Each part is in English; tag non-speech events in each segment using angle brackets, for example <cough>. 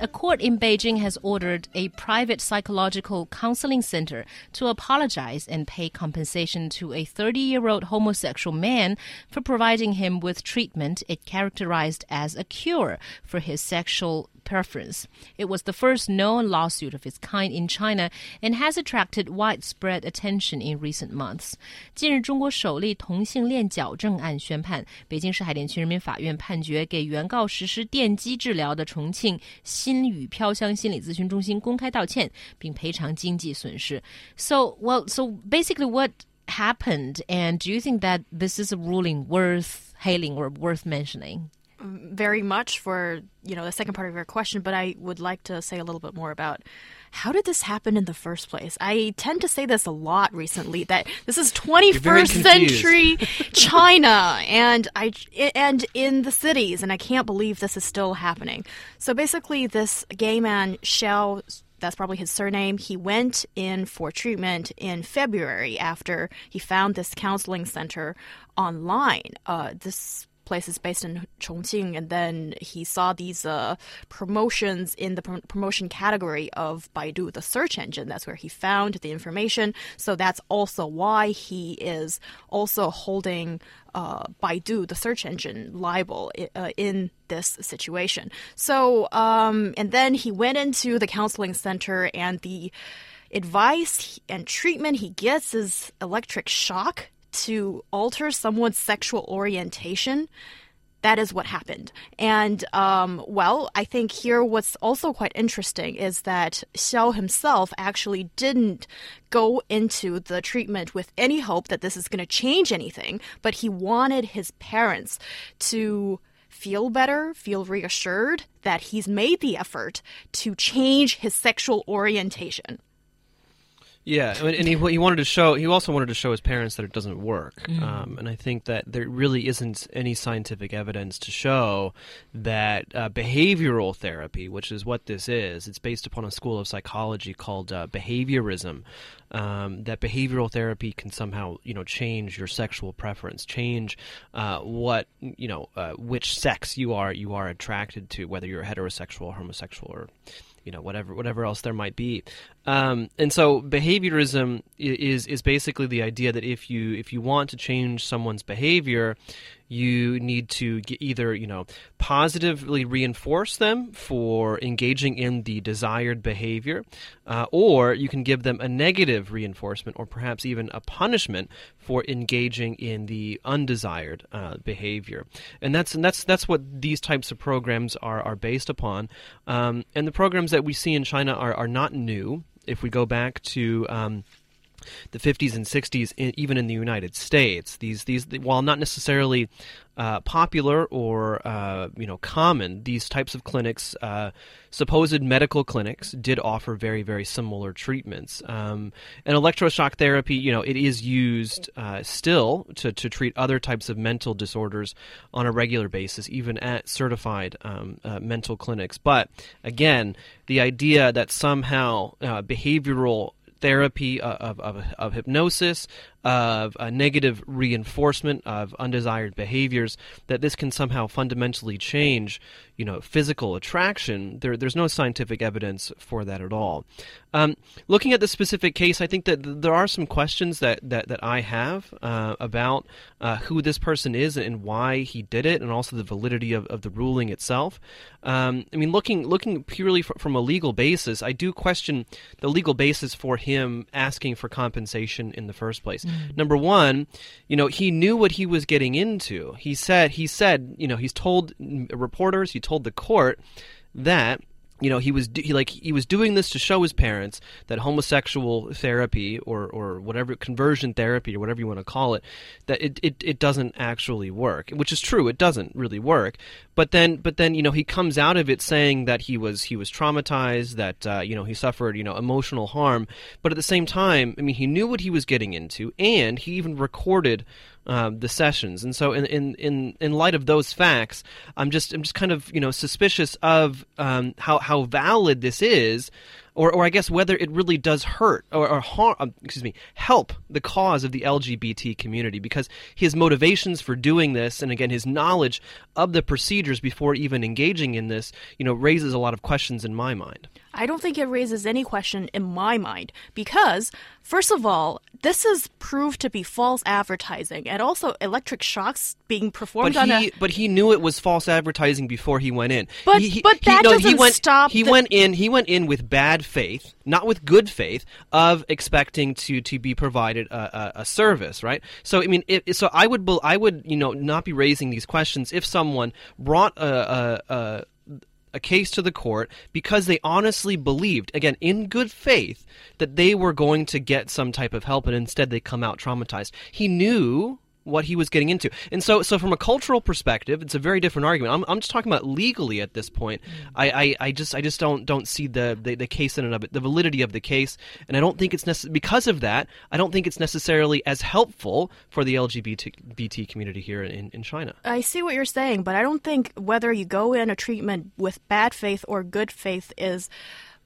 A court in Beijing has ordered a private psychological counseling center to apologize and pay compensation to a 30 year old homosexual man for providing him with treatment it characterized as a cure for his sexual preference. It was the first known lawsuit of its kind in China and has attracted widespread attention in recent months. 近日，中国首例同性恋矫正案宣判，北京市海淀区人民法院判决给原告实施电击治疗的重庆心语飘香心理咨询中心公开道歉，并赔偿经济损失。So, well, so basically, what happened? And do you think that this is a ruling worth hailing or worth mentioning? Very much for you know the second part of your question, but I would like to say a little bit more about how did this happen in the first place? I tend to say this a lot recently that this is 21st century <laughs> China and I and in the cities and I can't believe this is still happening. So basically this gay man Xiao that's probably his surname. He went in for treatment in February after he found this counseling center online. Uh, this place is based in Chongqing, and then he saw these uh, promotions in the pr promotion category of Baidu, the search engine. That's where he found the information. So that's also why he is also holding uh, Baidu, the search engine, liable uh, in this situation. So, um, and then he went into the counseling center, and the advice and treatment he gets is electric shock to alter someone's sexual orientation, that is what happened. And, um, well, I think here what's also quite interesting is that Xiao himself actually didn't go into the treatment with any hope that this is going to change anything, but he wanted his parents to feel better, feel reassured that he's made the effort to change his sexual orientation. Yeah, and he, he wanted to show. He also wanted to show his parents that it doesn't work. Mm. Um, and I think that there really isn't any scientific evidence to show that uh, behavioral therapy, which is what this is, it's based upon a school of psychology called uh, behaviorism. Um, that behavioral therapy can somehow, you know, change your sexual preference, change uh, what you know, uh, which sex you are you are attracted to, whether you're heterosexual, or homosexual, or you know whatever whatever else there might be. Um, and so behaviorism is is basically the idea that if you if you want to change someone's behavior, you need to either you know positively reinforce them for engaging in the desired behavior, uh, or you can give them a negative reinforcement or perhaps even a punishment for engaging in the undesired uh, behavior. And that's and that's that's what these types of programs are are based upon. Um, and the programs that we see in China are are not new. If we go back to um, the 50s and 60s, in, even in the United States. These these while not necessarily uh, popular or uh, you know common, these types of clinics, uh, supposed medical clinics, did offer very very similar treatments. Um, and electroshock therapy, you know, it is used uh, still to to treat other types of mental disorders on a regular basis, even at certified um, uh, mental clinics. But again, the idea that somehow uh, behavioral therapy uh, of, of, of hypnosis, of a negative reinforcement of undesired behaviors, that this can somehow fundamentally change, you know, physical attraction. There, there's no scientific evidence for that at all. Um, looking at the specific case, I think that there are some questions that, that, that I have uh, about uh, who this person is and why he did it, and also the validity of, of the ruling itself. Um, I mean, looking looking purely from a legal basis, I do question the legal basis for him asking for compensation in the first place. Mm. Number one, you know, he knew what he was getting into. He said he said, you know, he's told reporters, he told the court that you know he was he like he was doing this to show his parents that homosexual therapy or or whatever conversion therapy or whatever you want to call it that it, it, it doesn't actually work which is true it doesn't really work. But then but then you know he comes out of it saying that he was he was traumatized that uh, you know he suffered you know emotional harm. But at the same time I mean he knew what he was getting into and he even recorded uh, the sessions. And so, in, in in in light of those facts, I'm just I'm just kind of you know suspicious of um, how how valid this is or, or I guess whether it really does hurt or, or harm, um, excuse me, help the cause of the LGBT community because his motivations for doing this, and again his knowledge of the procedures before even engaging in this, you know, raises a lot of questions in my mind. I don't think it raises any question in my mind because, first of all, this is proved to be false advertising and also electric shocks being performed but on he, a. But he knew it was false advertising before he went in. But- he, he- but he- that no, doesn't went, stop He the- went in. He went in with bad faith, not with good faith, of expecting to to be provided a, a, a service. Right. So I mean, if, so I would I would you know not be raising these questions if someone brought a. a, a a case to the court because they honestly believed, again, in good faith, that they were going to get some type of help, and instead they come out traumatized. He knew what he was getting into, and so so from a cultural perspective, it's a very different argument. I'm, I'm just talking about legally at this point. Mm. I, I, I just I just don't don't see the, the the case in and of it, the validity of the case, and I don't think it's necessary because of that. I don't think it's necessarily as helpful for the LGBT community here in, in China. I see what you're saying, but I don't think whether you go in a treatment with bad faith or good faith is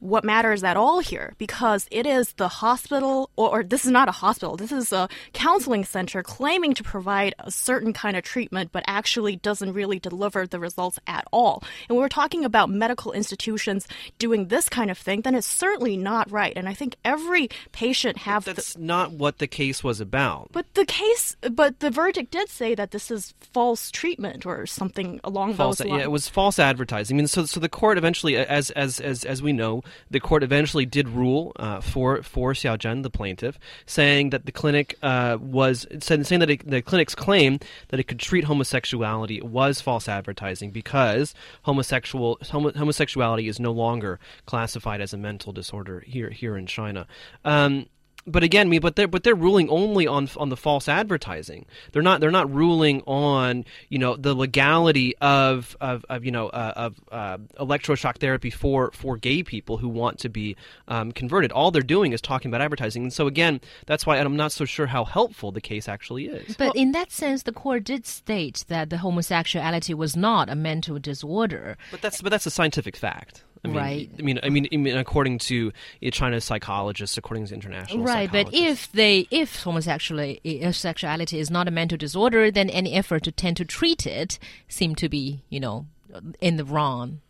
what matters at all here because it is the hospital, or, or, this is not a hospital, this is a counseling center claiming to provide a certain kind of treatment, but actually doesn't really deliver the results at all. And when we're talking about medical institutions doing this kind of thing, then it's certainly not right. And I think every patient have That's the, not what the case was about. but the case, but the verdict did say that this is false treatment or something along false those lines. yeah it was false advertising i mean so so the court eventually as as as as we know the court eventually did rule uh, for for Xiao Zhen, the plaintiff saying that the clinic uh, was said, saying that it, the clinic's claim that it could treat homosexuality was false advertising because homosexual homo, homosexuality is no longer classified as a mental disorder here here in China. Um, but again, I mean, but they're but they're ruling only on on the false advertising. They're not they're not ruling on you know the legality of of, of you know uh, of uh, electroshock therapy for for gay people who want to be um, converted. All they're doing is talking about advertising. And so again, that's why I'm not so sure how helpful the case actually is. But in that sense, the court did state that the homosexuality was not a mental disorder. But that's but that's a scientific fact. I mean, Right. I mean, I mean, I mean, according to China's psychologists, according to international Right, but if they if homosexuality if eh, sexuality is not a mental disorder, then any effort to tend to treat it seem to be, you know, in the wrong.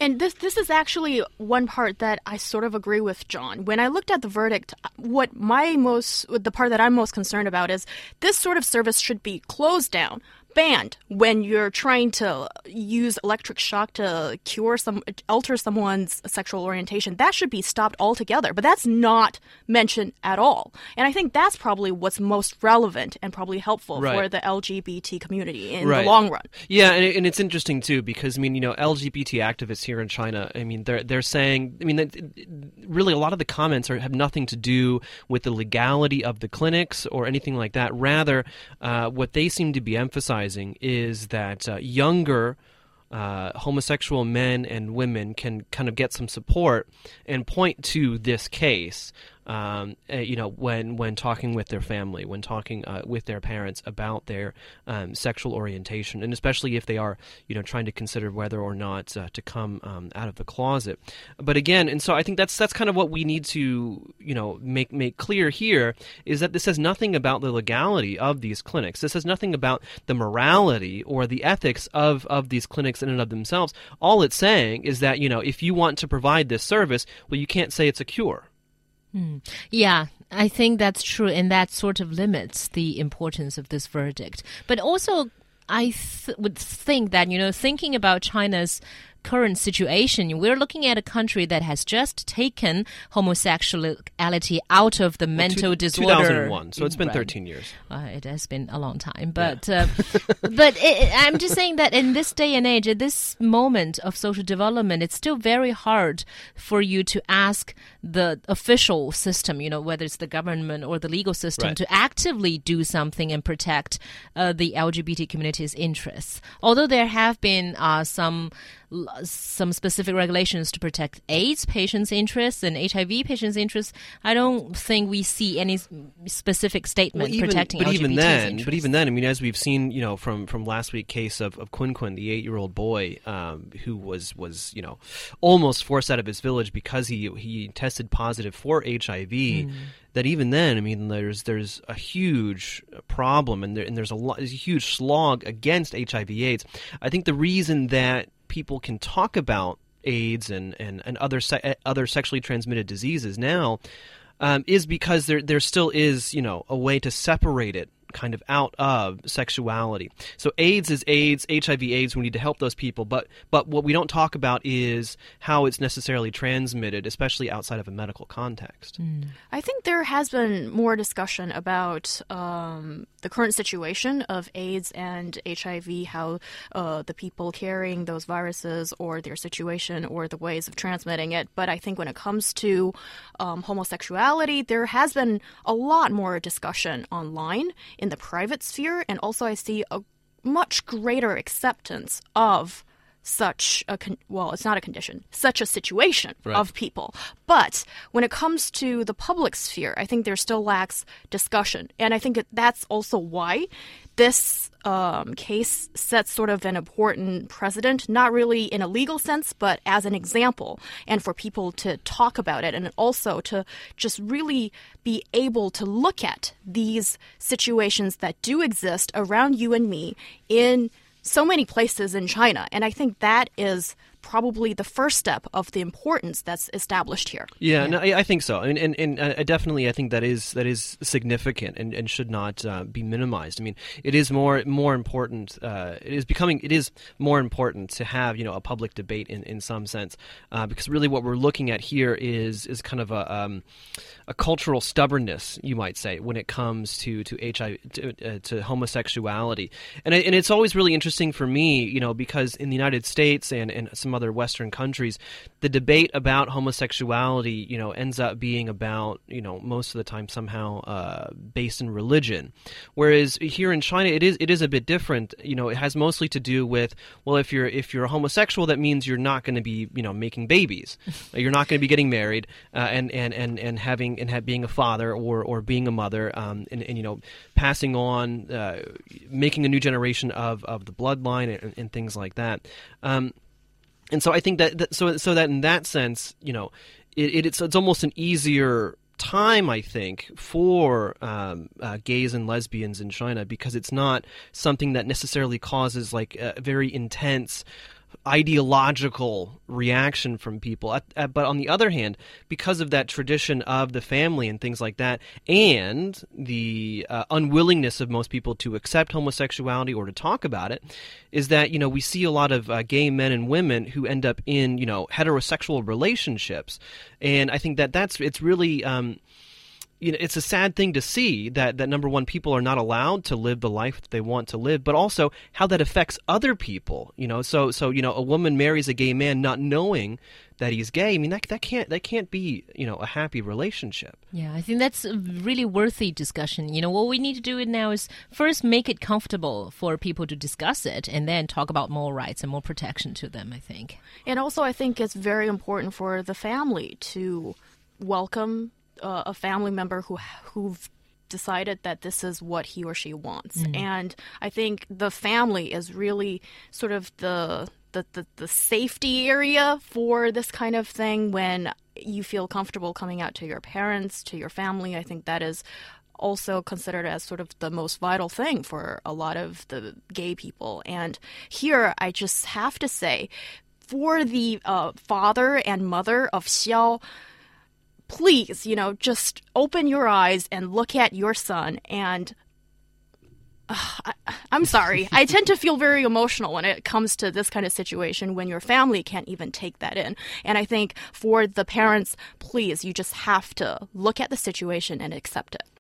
And this this is actually one part that I sort of agree with John. When I looked at the verdict, what my most the part that I'm most concerned about is this sort of service should be closed down, banned when you're trying to use electric shock to cure some alter someone's sexual orientation. That should be stopped altogether. But that's not mentioned at all. And I think that's probably what's most relevant and probably helpful Right. for the LGBT community in Right. the long run. Yeah, and, it, and it's interesting too because I mean, you know, LGBT activists here in China. I mean, they're they're saying. I mean, really, a lot of the comments are, have nothing to do with the legality of the clinics or anything like that. Rather, uh, what they seem to be emphasizing is that uh, younger. Uh, homosexual men and women can kind of get some support and point to this case um, uh, you know, when when talking with their family, when talking uh, with their parents about their um, sexual orientation, and especially if they are, you know, trying to consider whether or not uh, to come um, out of the closet. But again, and so I think that's that's kind of what we need to, you know, make make clear here is that this says nothing about the legality of these clinics. This says nothing about the morality or the ethics of of these clinics in and of themselves. All it's saying is that you know, if you want to provide this service, well, you can't say it's a cure. Hmm. Yeah, I think that's true, and that sort of limits the importance of this verdict. But also, I th- would think that, you know, thinking about China's current situation, we're looking at a country that has just taken homosexuality out of the mental Two- disorder. 2001, so it's been Right. 13 years. Uh, it has been a long time, but uh, <laughs> but it, it- I'm just saying that in this day and age, at this moment of social development, it's still very hard for you to ask the official system, you know, whether it's the government or the legal system, Right. to actively do something and protect uh, the LGBT community's interests. Although there have been uh, some some specific regulations to protect AIDS patients' interests and HIV patients' interests. I don't think we see any specific statement well, even, protecting but LGBT's even then, interests. but even then, I mean, as we've seen, you know, from from last week case of, of Kunkun, the eight year old boy um, who was was you know almost forced out of his village because he he tested positive for HIV. Mm. That even then, I mean, there's there's a huge problem, and, there, and there's a, lot, there's a huge slog against HIV/AIDS. I think the reason that people can talk about AIDS and and, and other se- other sexually transmitted diseases now um, is because there there still is you know a way to separate it kind of out of sexuality. So AIDS is AIDS, HIV AIDS, we need to help those people, but but what we don't talk about is how it's necessarily transmitted, especially outside of a medical context. Mm. I think there has been more discussion about um, the current situation of AIDS and HIV, how uh, the people carrying those viruses or their situation or the ways of transmitting it. But I think when it comes to um, homosexuality, there has been a lot more discussion online in the private sphere, and also I see a much greater acceptance of such a con- well it's not a condition such a situation right. of people but when it comes to the public sphere i think there still lacks discussion and i think that that's also why this um, case sets sort of an important precedent, not really in a legal sense, but as an example, and for people to talk about it, and also to just really be able to look at these situations that do exist around you and me in so many places in China. And I think that is probably the first step of the importance that's established here. Yeah, yeah. No, I, I, think so, and and, and uh, definitely, I think that is that is significant and, and should not uh, be minimized. I mean, it is more more important. Uh, it is becoming it is more important to have you know a public debate in, in some sense uh, because really what we're looking at here is is kind of a um, a cultural stubbornness, you might say, when it comes to to HIV to, uh, to homosexuality, and and it's always really interesting for me, you know, because in the United States and and some other Western countries, the debate about homosexuality, you know, ends up being about, you know, most of the time somehow uh, based in religion. Whereas here in China, it is it is a bit different. You know, it has mostly to do with well, if you're if you're a homosexual, that means you're not going to be you know making babies, <laughs> you're not going to be getting married, uh, and and and and having and have, being a father or or being a mother, um, and, and you know passing on, uh, making a new generation of of the bloodline and, and things like that. Um, and so I think that, that, so so that in that sense, you know, it, it, it's it's almost an easier time I think for um, uh, gays and lesbians in China because it's not something that necessarily causes like very intense ideological reaction from people. But on the other hand, because of that tradition of the family and things like that, and the uh, unwillingness of most people to accept homosexuality or to talk about it, is that you know we see a lot of uh, gay men and women who end up in you know heterosexual relationships, and I think that that's it's really. Um, you know, it's a sad thing to see that, that number one, people are not allowed to live the life that they want to live, but also how that affects other people. You know, so so you know, a woman marries a gay man not knowing that he's gay. I mean, that that can't that can't be you know a happy relationship. Yeah, I think that's a really worthy discussion. You know, what we need to do now is first make it comfortable for people to discuss it, and then talk about more rights and more protection to them. I think, and also I think it's very important for the family to welcome uh, a family member who who've decided that this is what he or she wants. Mm. And I think the family is really sort of the, the the, the safety area for this kind of thing when you feel comfortable coming out to your parents, to your family. I think that is also considered as sort of the most vital thing for a lot of the gay people. And here, I just have to say, for the uh, father and mother of Xiao, please, you know, just open your eyes and look at your son and uh, I, am sorry. I tend to feel very emotional when it comes to this kind of situation when your family can't even take that in. And I think for the parents, please, you just have to look at the situation and accept it.